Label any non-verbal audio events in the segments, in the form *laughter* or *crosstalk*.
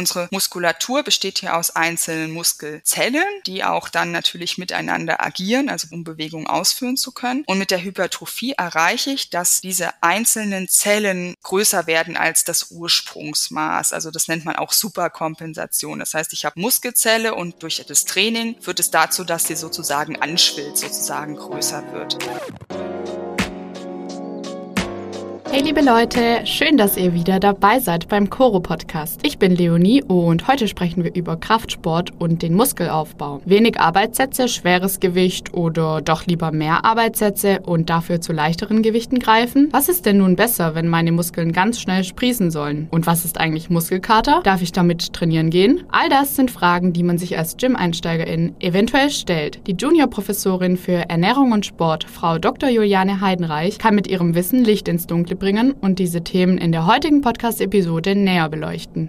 Unsere Muskulatur besteht hier aus einzelnen Muskelzellen, die auch dann natürlich miteinander agieren, also um Bewegungen ausführen zu können. Und mit der Hypertrophie erreiche ich, dass diese einzelnen Zellen größer werden als das Ursprungsmaß. Also das nennt man auch Superkompensation. Das heißt, ich habe Muskelzelle und durch das Training führt es dazu, dass sie sozusagen anschwillt, sozusagen größer wird. Hey liebe Leute, schön, dass ihr wieder dabei seid beim Coro Podcast. Ich bin Leonie und heute sprechen wir über Kraftsport und den Muskelaufbau. Wenig Arbeitssätze, schweres Gewicht oder doch lieber mehr Arbeitssätze und dafür zu leichteren Gewichten greifen? Was ist denn nun besser, wenn meine Muskeln ganz schnell sprießen sollen? Und was ist eigentlich Muskelkater? Darf ich damit trainieren gehen? All das sind Fragen, die man sich als Gym-Einsteigerin eventuell stellt. Die Junior-Professorin für Ernährung und Sport, Frau Dr. Juliane Heidenreich, kann mit ihrem Wissen Licht ins Dunkle bringen und diese Themen in der heutigen Podcast-Episode näher beleuchten.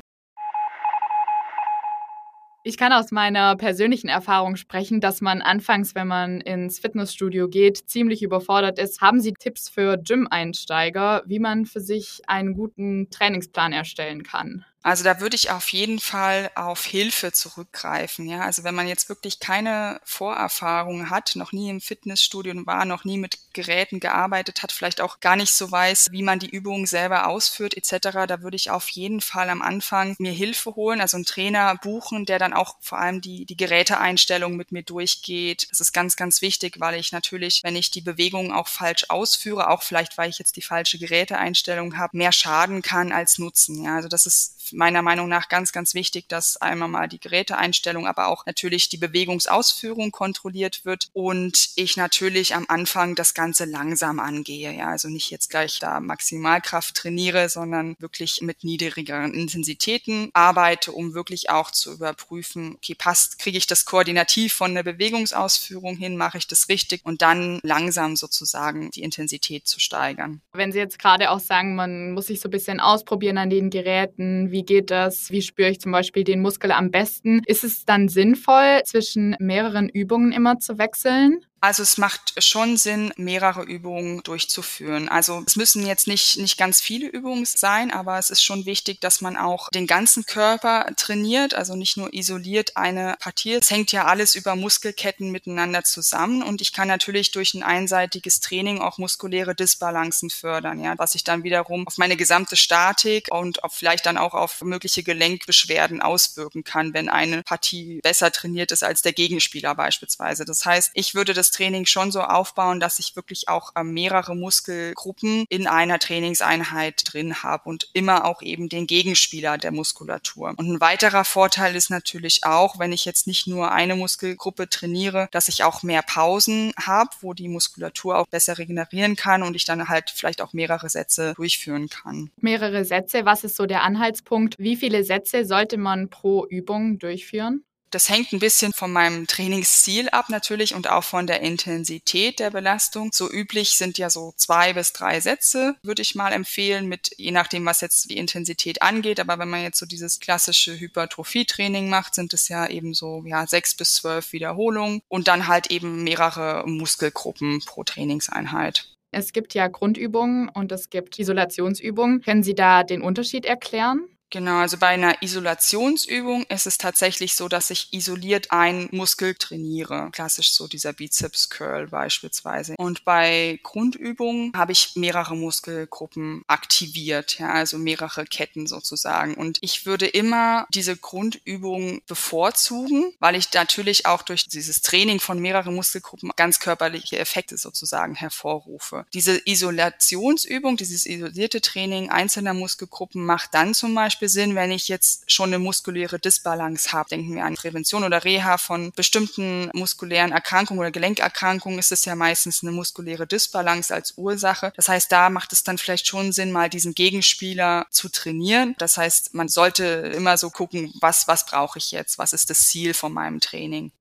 Ich kann aus meiner persönlichen Erfahrung sprechen, dass man anfangs, wenn man ins Fitnessstudio geht, ziemlich überfordert ist. Haben Sie Tipps für Gym-Einsteiger, wie man für sich einen guten Trainingsplan erstellen kann? Also da würde ich auf jeden Fall auf Hilfe zurückgreifen. Ja, also wenn man jetzt wirklich keine Vorerfahrung hat, noch nie im Fitnessstudio war, noch nie mit Geräten gearbeitet hat, vielleicht auch gar nicht so weiß, wie man die Übungen selber ausführt etc., da würde ich auf jeden Fall am Anfang mir Hilfe holen, also einen Trainer buchen, der dann auch vor allem die die Geräteeinstellung mit mir durchgeht. Das ist ganz ganz wichtig, weil ich natürlich, wenn ich die Bewegungen auch falsch ausführe, auch vielleicht weil ich jetzt die falsche Geräteeinstellung habe, mehr schaden kann als nutzen. Ja, also das ist meiner Meinung nach ganz, ganz wichtig, dass einmal mal die Geräteeinstellung, aber auch natürlich die Bewegungsausführung kontrolliert wird und ich natürlich am Anfang das Ganze langsam angehe. Ja, also nicht jetzt gleich da Maximalkraft trainiere, sondern wirklich mit niedrigeren Intensitäten arbeite, um wirklich auch zu überprüfen, okay, passt, kriege ich das koordinativ von der Bewegungsausführung hin, mache ich das richtig und dann langsam sozusagen die Intensität zu steigern. Wenn Sie jetzt gerade auch sagen, man muss sich so ein bisschen ausprobieren an den Geräten, wie wie geht das, wie spüre ich zum Beispiel den Muskel am besten. Ist es dann sinnvoll, zwischen mehreren Übungen immer zu wechseln? Also es macht schon Sinn, mehrere Übungen durchzuführen. Also es müssen jetzt nicht, nicht ganz viele Übungen sein, aber es ist schon wichtig, dass man auch den ganzen Körper trainiert, also nicht nur isoliert eine Partie. Es hängt ja alles über Muskelketten miteinander zusammen und ich kann natürlich durch ein einseitiges Training auch muskuläre Disbalancen fördern, ja, was sich dann wiederum auf meine gesamte Statik und auf vielleicht dann auch auf mögliche Gelenkbeschwerden auswirken kann, wenn eine Partie besser trainiert ist als der Gegenspieler beispielsweise. Das heißt, ich würde das Training schon so aufbauen, dass ich wirklich auch äh, mehrere Muskelgruppen in einer Trainingseinheit drin habe und immer auch eben den Gegenspieler der Muskulatur. Und ein weiterer Vorteil ist natürlich auch, wenn ich jetzt nicht nur eine Muskelgruppe trainiere, dass ich auch mehr Pausen habe, wo die Muskulatur auch besser regenerieren kann und ich dann halt vielleicht auch mehrere Sätze durchführen kann. Mehrere Sätze, was ist so der Anhaltspunkt? Wie viele Sätze sollte man pro Übung durchführen? Das hängt ein bisschen von meinem Trainingsziel ab natürlich und auch von der Intensität der Belastung. So üblich sind ja so zwei bis drei Sätze, würde ich mal empfehlen, mit je nachdem, was jetzt die Intensität angeht. Aber wenn man jetzt so dieses klassische Hypertrophie-Training macht, sind es ja eben so ja sechs bis zwölf Wiederholungen und dann halt eben mehrere Muskelgruppen pro Trainingseinheit. Es gibt ja Grundübungen und es gibt Isolationsübungen. Können Sie da den Unterschied erklären? Genau, also bei einer Isolationsübung ist es tatsächlich so, dass ich isoliert einen Muskel trainiere. Klassisch so dieser Bizeps Curl beispielsweise. Und bei Grundübungen habe ich mehrere Muskelgruppen aktiviert, ja, also mehrere Ketten sozusagen. Und ich würde immer diese Grundübung bevorzugen, weil ich natürlich auch durch dieses Training von mehreren Muskelgruppen ganz körperliche Effekte sozusagen hervorrufe. Diese Isolationsübung, dieses isolierte Training einzelner Muskelgruppen macht dann zum Beispiel Beispiel Sinn, wenn ich jetzt schon eine muskuläre Disbalance habe. Denken wir an Prävention oder Reha von bestimmten muskulären Erkrankungen oder Gelenkerkrankungen ist es ja meistens eine muskuläre Disbalance als Ursache. Das heißt, da macht es dann vielleicht schon Sinn, mal diesen Gegenspieler zu trainieren. Das heißt, man sollte immer so gucken, was, was brauche ich jetzt? Was ist das Ziel von meinem Training?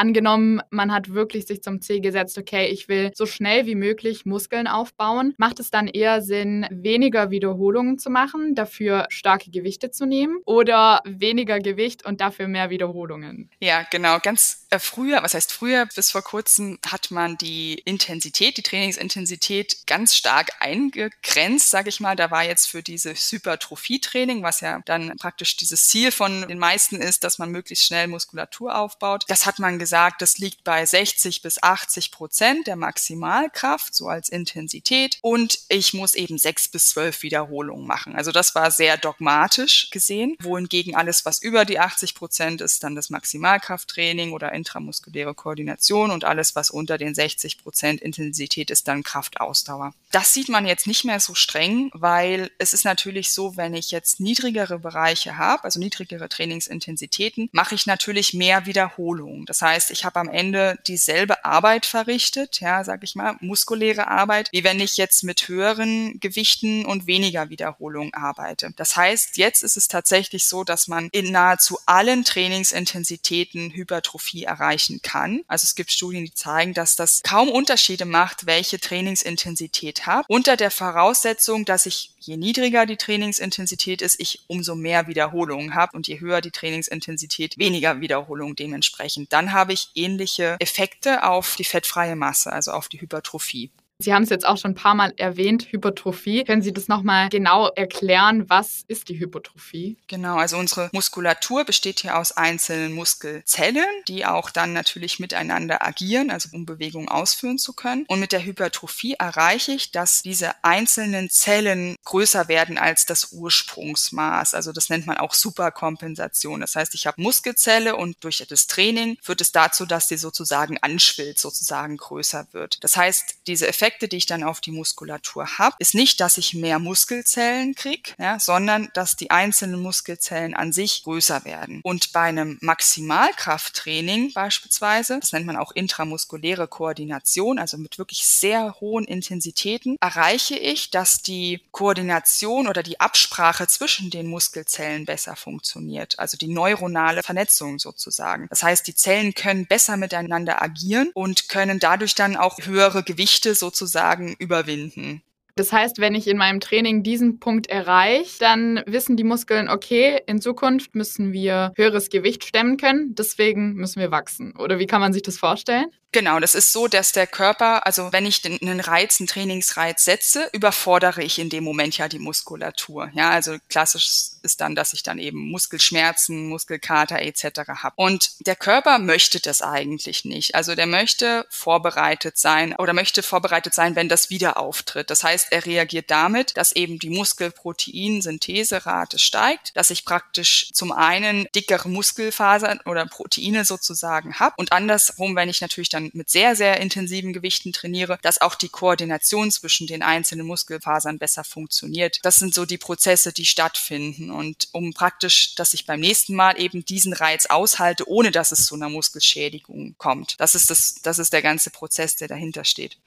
Angenommen, man hat wirklich sich zum Ziel gesetzt, okay, ich will so schnell wie möglich Muskeln aufbauen. Macht es dann eher Sinn, weniger Wiederholungen zu machen, dafür starke Gewichte zu nehmen oder weniger Gewicht und dafür mehr Wiederholungen? Ja, genau. Ganz äh, früher, was heißt früher, bis vor kurzem hat man die Intensität, die Trainingsintensität ganz stark eingegrenzt, sage ich mal. Da war jetzt für dieses Hypertrophie-Training, was ja dann praktisch dieses Ziel von den meisten ist, dass man möglichst schnell Muskulatur aufbaut. Das hat man gesagt, das liegt bei 60 bis 80 Prozent der Maximalkraft, so als Intensität. Und ich muss eben sechs bis zwölf Wiederholungen machen. Also das war sehr dogmatisch gesehen, wohingegen alles, was über die 80 Prozent ist, dann das Maximalkrafttraining oder intramuskuläre Koordination und alles, was unter den 60 Prozent Intensität ist, dann Kraftausdauer. Das sieht man jetzt nicht mehr so streng, weil es ist natürlich so, wenn ich jetzt niedrigere Bereiche habe, also niedrigere Trainingsintensitäten, mache ich natürlich mehr Wiederholungen. Das heißt, ich habe am Ende dieselbe Arbeit verrichtet, ja, sag ich mal, muskuläre Arbeit, wie wenn ich jetzt mit höheren Gewichten und weniger Wiederholungen arbeite. Das heißt, jetzt ist es tatsächlich so, dass man in nahezu allen Trainingsintensitäten Hypertrophie erreichen kann. Also es gibt Studien, die zeigen, dass das kaum Unterschiede macht, welche Trainingsintensität habe, unter der Voraussetzung, dass ich je niedriger die Trainingsintensität ist, ich umso mehr Wiederholungen habe und je höher die Trainingsintensität, weniger Wiederholungen dementsprechend. Dann habe ich ähnliche Effekte auf die fettfreie Masse, also auf die Hypertrophie. Sie haben es jetzt auch schon ein paar Mal erwähnt, Hypertrophie. Können Sie das nochmal genau erklären? Was ist die Hypertrophie? Genau, also unsere Muskulatur besteht hier aus einzelnen Muskelzellen, die auch dann natürlich miteinander agieren, also um Bewegungen ausführen zu können. Und mit der Hypertrophie erreiche ich, dass diese einzelnen Zellen größer werden als das Ursprungsmaß. Also das nennt man auch Superkompensation. Das heißt, ich habe Muskelzelle und durch das Training führt es dazu, dass sie sozusagen anschwillt, sozusagen größer wird. Das heißt, diese Effekte Effekte, die ich dann auf die Muskulatur habe, ist nicht, dass ich mehr Muskelzellen kriege, ja, sondern dass die einzelnen Muskelzellen an sich größer werden. Und bei einem Maximalkrafttraining beispielsweise, das nennt man auch intramuskuläre Koordination, also mit wirklich sehr hohen Intensitäten, erreiche ich, dass die Koordination oder die Absprache zwischen den Muskelzellen besser funktioniert, also die neuronale Vernetzung sozusagen. Das heißt, die Zellen können besser miteinander agieren und können dadurch dann auch höhere Gewichte sozusagen sozusagen überwinden. Das heißt, wenn ich in meinem Training diesen Punkt erreiche, dann wissen die Muskeln, okay, in Zukunft müssen wir höheres Gewicht stemmen können, deswegen müssen wir wachsen. Oder wie kann man sich das vorstellen? Genau, das ist so, dass der Körper, also wenn ich einen Reiz, einen Trainingsreiz setze, überfordere ich in dem Moment ja die Muskulatur. Ja, also klassisch ist dann, dass ich dann eben Muskelschmerzen, Muskelkater etc. habe. Und der Körper möchte das eigentlich nicht. Also der möchte vorbereitet sein oder möchte vorbereitet sein, wenn das wieder auftritt. Das heißt, er reagiert damit, dass eben die Muskelproteinsyntheserate steigt, dass ich praktisch zum einen dickere Muskelfasern oder Proteine sozusagen habe und andersrum, wenn ich natürlich dann dann mit sehr, sehr intensiven Gewichten trainiere, dass auch die Koordination zwischen den einzelnen Muskelfasern besser funktioniert. Das sind so die Prozesse, die stattfinden. Und um praktisch, dass ich beim nächsten Mal eben diesen Reiz aushalte, ohne dass es zu einer Muskelschädigung kommt. Das ist das, das ist der ganze Prozess, der dahinter steht.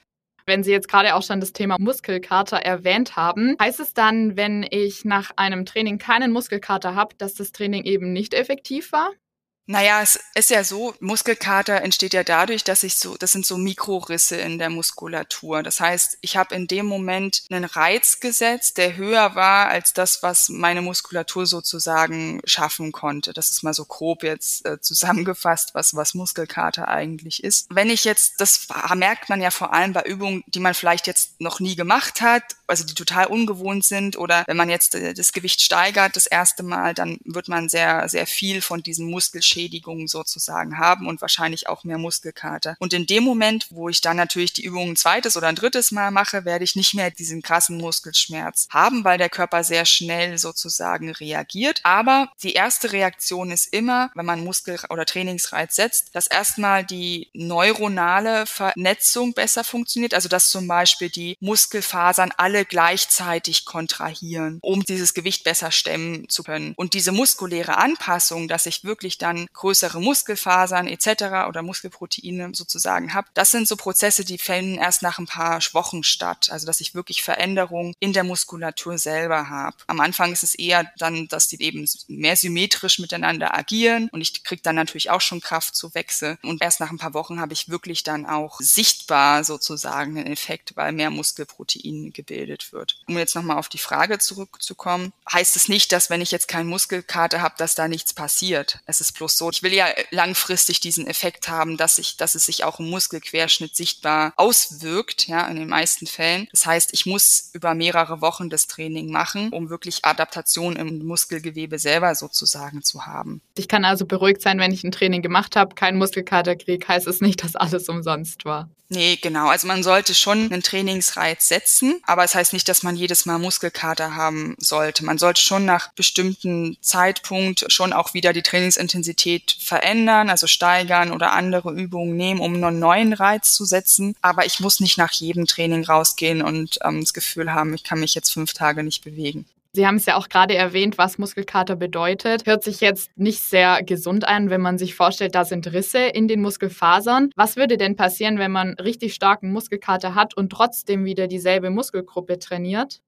Wenn Sie jetzt gerade auch schon das Thema Muskelkater erwähnt haben, heißt es dann, wenn ich nach einem Training keinen Muskelkater habe, dass das Training eben nicht effektiv war? Naja, es ist ja so, Muskelkater entsteht ja dadurch, dass ich so, das sind so Mikrorisse in der Muskulatur. Das heißt, ich habe in dem Moment einen Reiz gesetzt, der höher war als das, was meine Muskulatur sozusagen schaffen konnte. Das ist mal so grob jetzt äh, zusammengefasst, was, was Muskelkater eigentlich ist. Wenn ich jetzt, das merkt man ja vor allem bei Übungen, die man vielleicht jetzt noch nie gemacht hat, also die total ungewohnt sind oder wenn man jetzt äh, das Gewicht steigert das erste Mal, dann wird man sehr, sehr viel von diesen Muskelschäden Schädigungen sozusagen haben und wahrscheinlich auch mehr Muskelkater. Und in dem Moment, wo ich dann natürlich die Übung ein zweites oder ein drittes Mal mache, werde ich nicht mehr diesen krassen Muskelschmerz haben, weil der Körper sehr schnell sozusagen reagiert. Aber die erste Reaktion ist immer, wenn man Muskel- oder Trainingsreiz setzt, dass erstmal die neuronale Vernetzung besser funktioniert, also dass zum Beispiel die Muskelfasern alle gleichzeitig kontrahieren, um dieses Gewicht besser stemmen zu können. Und diese muskuläre Anpassung, dass ich wirklich dann größere Muskelfasern etc. oder Muskelproteine sozusagen habe. Das sind so Prozesse, die finden erst nach ein paar Wochen statt. Also dass ich wirklich Veränderungen in der Muskulatur selber habe. Am Anfang ist es eher dann, dass die eben mehr symmetrisch miteinander agieren und ich kriege dann natürlich auch schon Kraft zu Wechsel. Und erst nach ein paar Wochen habe ich wirklich dann auch sichtbar sozusagen einen Effekt, weil mehr Muskelprotein gebildet wird. Um jetzt nochmal auf die Frage zurückzukommen, heißt es nicht, dass wenn ich jetzt keinen Muskelkater habe, dass da nichts passiert. Es ist bloß so, ich will ja langfristig diesen Effekt haben, dass ich, dass es sich auch im Muskelquerschnitt sichtbar auswirkt, ja, in den meisten Fällen. Das heißt, ich muss über mehrere Wochen das Training machen, um wirklich Adaptation im Muskelgewebe selber sozusagen zu haben. Ich kann also beruhigt sein, wenn ich ein Training gemacht habe, keinen Muskelkater kriege, heißt es nicht, dass alles umsonst war. Nee, genau. Also man sollte schon einen Trainingsreiz setzen, aber es heißt nicht, dass man jedes Mal Muskelkater haben sollte. Man sollte schon nach bestimmten Zeitpunkt schon auch wieder die Trainingsintensität verändern, also steigern oder andere Übungen nehmen, um einen neuen Reiz zu setzen. Aber ich muss nicht nach jedem Training rausgehen und ähm, das Gefühl haben, ich kann mich jetzt fünf Tage nicht bewegen. Sie haben es ja auch gerade erwähnt, was Muskelkater bedeutet. Hört sich jetzt nicht sehr gesund an, wenn man sich vorstellt, da sind Risse in den Muskelfasern. Was würde denn passieren, wenn man richtig starken Muskelkater hat und trotzdem wieder dieselbe Muskelgruppe trainiert?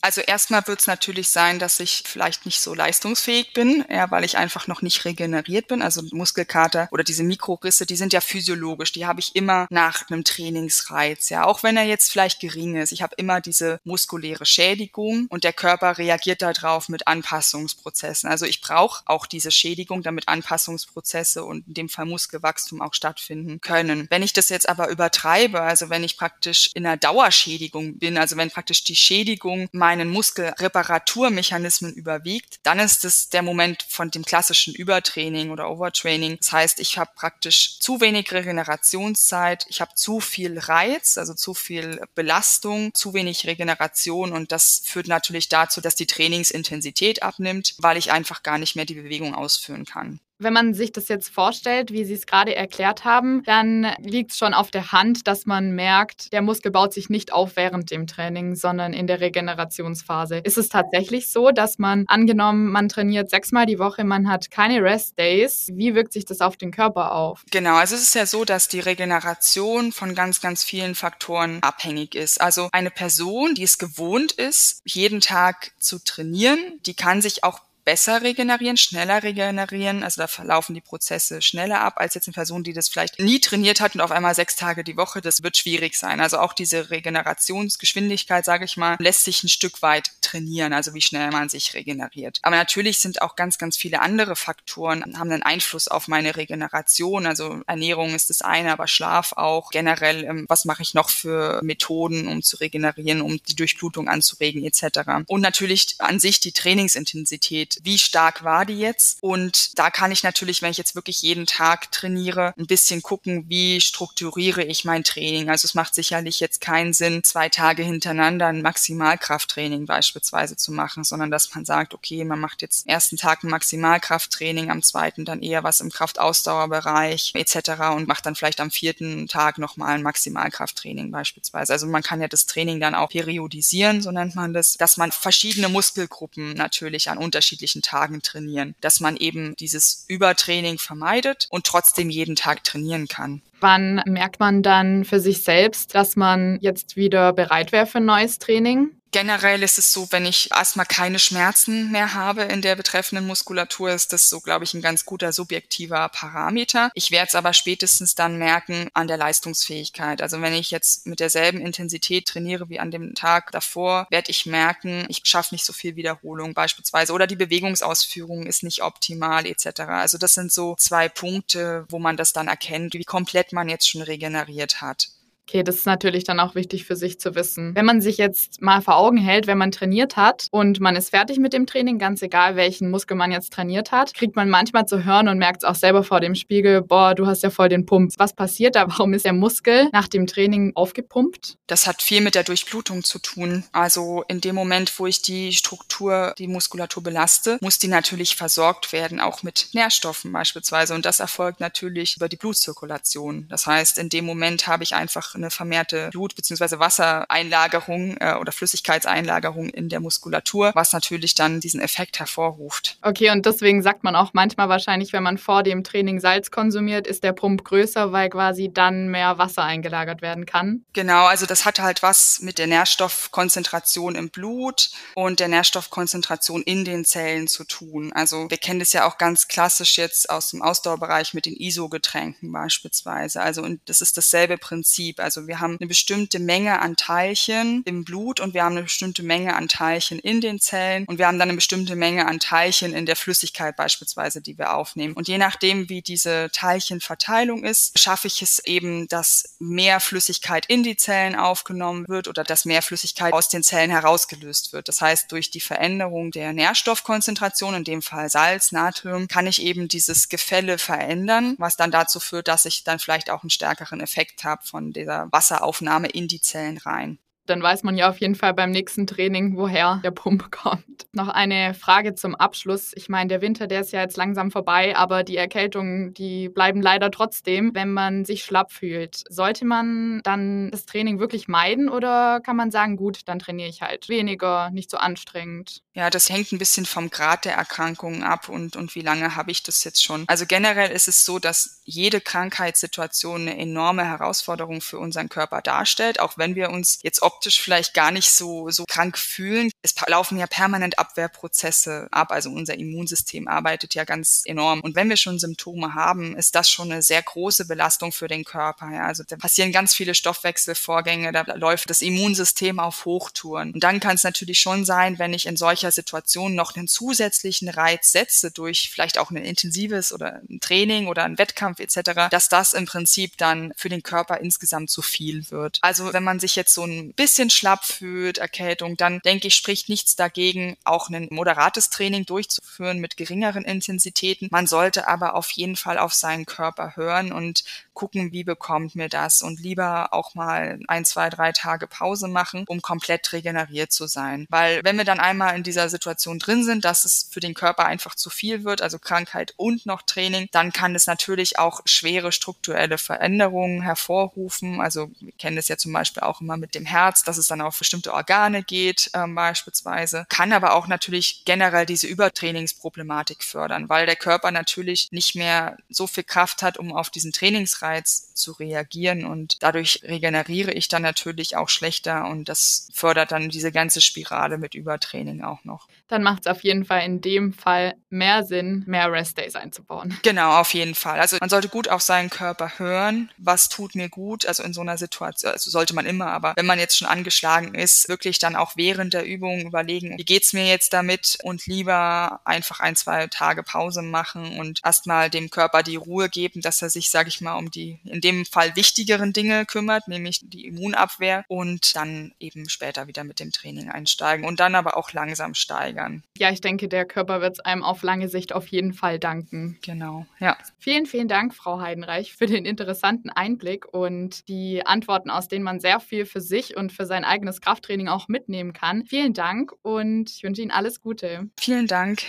Also erstmal wird es natürlich sein, dass ich vielleicht nicht so leistungsfähig bin, ja, weil ich einfach noch nicht regeneriert bin. Also Muskelkater oder diese Mikrorisse, die sind ja physiologisch, die habe ich immer nach einem Trainingsreiz, ja, auch wenn er jetzt vielleicht gering ist. Ich habe immer diese muskuläre Schädigung und der Körper reagiert darauf mit Anpassungsprozessen. Also ich brauche auch diese Schädigung, damit Anpassungsprozesse und in dem Fall Muskelwachstum auch stattfinden können. Wenn ich das jetzt aber übertreibe, also wenn ich praktisch in einer Dauerschädigung bin, also wenn praktisch die Schädigung meinen Muskelreparaturmechanismen überwiegt, dann ist es der Moment von dem klassischen Übertraining oder Overtraining. Das heißt, ich habe praktisch zu wenig Regenerationszeit, ich habe zu viel Reiz, also zu viel Belastung, zu wenig Regeneration und das führt natürlich dazu, dass die Trainingsintensität abnimmt, weil ich einfach gar nicht mehr die Bewegung ausführen kann. Wenn man sich das jetzt vorstellt, wie Sie es gerade erklärt haben, dann liegt es schon auf der Hand, dass man merkt, der Muskel baut sich nicht auf während dem Training, sondern in der Regenerationsphase. Ist es tatsächlich so, dass man angenommen, man trainiert sechsmal die Woche, man hat keine Rest Days, wie wirkt sich das auf den Körper auf? Genau, also es ist ja so, dass die Regeneration von ganz, ganz vielen Faktoren abhängig ist. Also eine Person, die es gewohnt ist, jeden Tag zu trainieren, die kann sich auch besser regenerieren, schneller regenerieren. Also da verlaufen die Prozesse schneller ab als jetzt eine Person, die das vielleicht nie trainiert hat und auf einmal sechs Tage die Woche. Das wird schwierig sein. Also auch diese Regenerationsgeschwindigkeit, sage ich mal, lässt sich ein Stück weit trainieren, also wie schnell man sich regeneriert. Aber natürlich sind auch ganz, ganz viele andere Faktoren, haben einen Einfluss auf meine Regeneration. Also Ernährung ist das eine, aber Schlaf auch. Generell, ähm, was mache ich noch für Methoden, um zu regenerieren, um die Durchblutung anzuregen etc. Und natürlich an sich die Trainingsintensität wie stark war die jetzt. Und da kann ich natürlich, wenn ich jetzt wirklich jeden Tag trainiere, ein bisschen gucken, wie strukturiere ich mein Training. Also es macht sicherlich jetzt keinen Sinn, zwei Tage hintereinander ein Maximalkrafttraining beispielsweise zu machen, sondern dass man sagt, okay, man macht jetzt ersten Tag ein Maximalkrafttraining, am zweiten dann eher was im Kraftausdauerbereich etc. und macht dann vielleicht am vierten Tag nochmal ein Maximalkrafttraining beispielsweise. Also man kann ja das Training dann auch periodisieren, so nennt man das, dass man verschiedene Muskelgruppen natürlich an unterschiedlichen unterschiedlichen Tagen trainieren, dass man eben dieses Übertraining vermeidet und trotzdem jeden Tag trainieren kann. Wann merkt man dann für sich selbst, dass man jetzt wieder bereit wäre für ein neues Training? Generell ist es so, wenn ich erstmal keine Schmerzen mehr habe in der betreffenden Muskulatur, ist das so, glaube ich, ein ganz guter subjektiver Parameter. Ich werde es aber spätestens dann merken an der Leistungsfähigkeit. Also wenn ich jetzt mit derselben Intensität trainiere wie an dem Tag davor, werde ich merken, ich schaffe nicht so viel Wiederholung beispielsweise oder die Bewegungsausführung ist nicht optimal etc. Also das sind so zwei Punkte, wo man das dann erkennt, wie komplett man jetzt schon regeneriert hat. Okay, das ist natürlich dann auch wichtig für sich zu wissen. Wenn man sich jetzt mal vor Augen hält, wenn man trainiert hat und man ist fertig mit dem Training, ganz egal welchen Muskel man jetzt trainiert hat, kriegt man manchmal zu hören und merkt es auch selber vor dem Spiegel, boah, du hast ja voll den Pump. Was passiert da? Warum ist der Muskel nach dem Training aufgepumpt? Das hat viel mit der Durchblutung zu tun. Also in dem Moment, wo ich die Struktur, die Muskulatur belaste, muss die natürlich versorgt werden, auch mit Nährstoffen beispielsweise. Und das erfolgt natürlich über die Blutzirkulation. Das heißt, in dem Moment habe ich einfach eine vermehrte Blut- bzw. Wassereinlagerung äh, oder Flüssigkeitseinlagerung in der Muskulatur, was natürlich dann diesen Effekt hervorruft. Okay, und deswegen sagt man auch manchmal wahrscheinlich, wenn man vor dem Training Salz konsumiert, ist der Pump größer, weil quasi dann mehr Wasser eingelagert werden kann. Genau, also das hat halt was mit der Nährstoffkonzentration im Blut und der Nährstoffkonzentration in den Zellen zu tun. Also wir kennen das ja auch ganz klassisch jetzt aus dem Ausdauerbereich mit den ISO-Getränken beispielsweise. Also und das ist dasselbe Prinzip. Also wir haben eine bestimmte Menge an Teilchen im Blut und wir haben eine bestimmte Menge an Teilchen in den Zellen und wir haben dann eine bestimmte Menge an Teilchen in der Flüssigkeit beispielsweise, die wir aufnehmen. Und je nachdem, wie diese Teilchenverteilung ist, schaffe ich es eben, dass mehr Flüssigkeit in die Zellen aufgenommen wird oder dass mehr Flüssigkeit aus den Zellen herausgelöst wird. Das heißt, durch die Veränderung der Nährstoffkonzentration, in dem Fall Salz, Natrium, kann ich eben dieses Gefälle verändern, was dann dazu führt, dass ich dann vielleicht auch einen stärkeren Effekt habe von dieser Wasseraufnahme in die Zellen rein dann weiß man ja auf jeden Fall beim nächsten Training, woher der Pump *laughs* kommt. Noch eine Frage zum Abschluss. Ich meine, der Winter, der ist ja jetzt langsam vorbei, aber die Erkältungen, die bleiben leider trotzdem, wenn man sich schlapp fühlt. Sollte man dann das Training wirklich meiden oder kann man sagen, gut, dann trainiere ich halt weniger, nicht so anstrengend? Ja, das hängt ein bisschen vom Grad der Erkrankungen ab und, und wie lange habe ich das jetzt schon. Also generell ist es so, dass jede Krankheitssituation eine enorme Herausforderung für unseren Körper darstellt, auch wenn wir uns jetzt ob optisch vielleicht gar nicht so, so krank fühlen. Es laufen ja permanent Abwehrprozesse ab. Also unser Immunsystem arbeitet ja ganz enorm. Und wenn wir schon Symptome haben, ist das schon eine sehr große Belastung für den Körper. Ja. Also da passieren ganz viele Stoffwechselvorgänge, da läuft das Immunsystem auf Hochtouren. Und dann kann es natürlich schon sein, wenn ich in solcher Situation noch einen zusätzlichen Reiz setze durch vielleicht auch ein intensives oder ein Training oder ein Wettkampf etc., dass das im Prinzip dann für den Körper insgesamt zu viel wird. Also wenn man sich jetzt so ein bisschen bisschen schlapp fühlt, Erkältung, dann denke ich, spricht nichts dagegen, auch ein moderates Training durchzuführen mit geringeren Intensitäten. Man sollte aber auf jeden Fall auf seinen Körper hören und gucken, wie bekommt mir das und lieber auch mal ein, zwei, drei Tage Pause machen, um komplett regeneriert zu sein. Weil wenn wir dann einmal in dieser Situation drin sind, dass es für den Körper einfach zu viel wird, also Krankheit und noch Training, dann kann es natürlich auch schwere strukturelle Veränderungen hervorrufen. Also wir kennen das ja zum Beispiel auch immer mit dem Herz Herz, dass es dann auf bestimmte Organe geht ähm, beispielsweise, kann aber auch natürlich generell diese Übertrainingsproblematik fördern, weil der Körper natürlich nicht mehr so viel Kraft hat, um auf diesen Trainingsreiz zu reagieren und dadurch regeneriere ich dann natürlich auch schlechter und das fördert dann diese ganze Spirale mit Übertraining auch noch. Dann macht es auf jeden Fall in dem Fall mehr Sinn, mehr Rest-Days einzubauen. Genau, auf jeden Fall. Also man sollte gut auf seinen Körper hören, was tut mir gut, also in so einer Situation, also sollte man immer, aber wenn man jetzt schon angeschlagen ist, wirklich dann auch während der Übung überlegen, wie geht's mir jetzt damit und lieber einfach ein, zwei Tage Pause machen und erstmal dem Körper die Ruhe geben, dass er sich, sage ich mal, um die in dem Fall wichtigeren Dinge kümmert, nämlich die Immunabwehr und dann eben später wieder mit dem Training einsteigen und dann aber auch langsam steigern. Ja, ich denke, der Körper wird es einem auf lange Sicht auf jeden Fall danken. Genau, ja. Vielen, vielen Dank, Frau Heidenreich, für den interessanten Einblick und die Antworten, aus denen man sehr viel für sich und für sein eigenes Krafttraining auch mitnehmen kann. Vielen Dank und ich wünsche Ihnen alles Gute. Vielen Dank.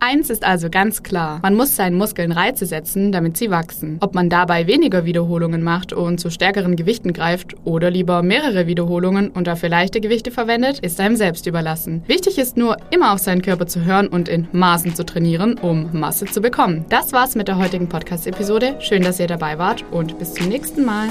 Eins ist also ganz klar, man muss seinen Muskeln Reize setzen, damit sie wachsen. Ob man dabei weniger Wiederholungen macht und zu stärkeren Gewichten greift oder lieber mehrere Wiederholungen und dafür leichte Gewichte verwendet, ist einem selbst überlassen. Wichtig ist nur, immer auf seinen Körper zu hören und in Maßen zu trainieren, um Masse zu bekommen. Das war's mit der heutigen Podcast-Episode. Schön, dass ihr dabei wart und bis zum nächsten Mal.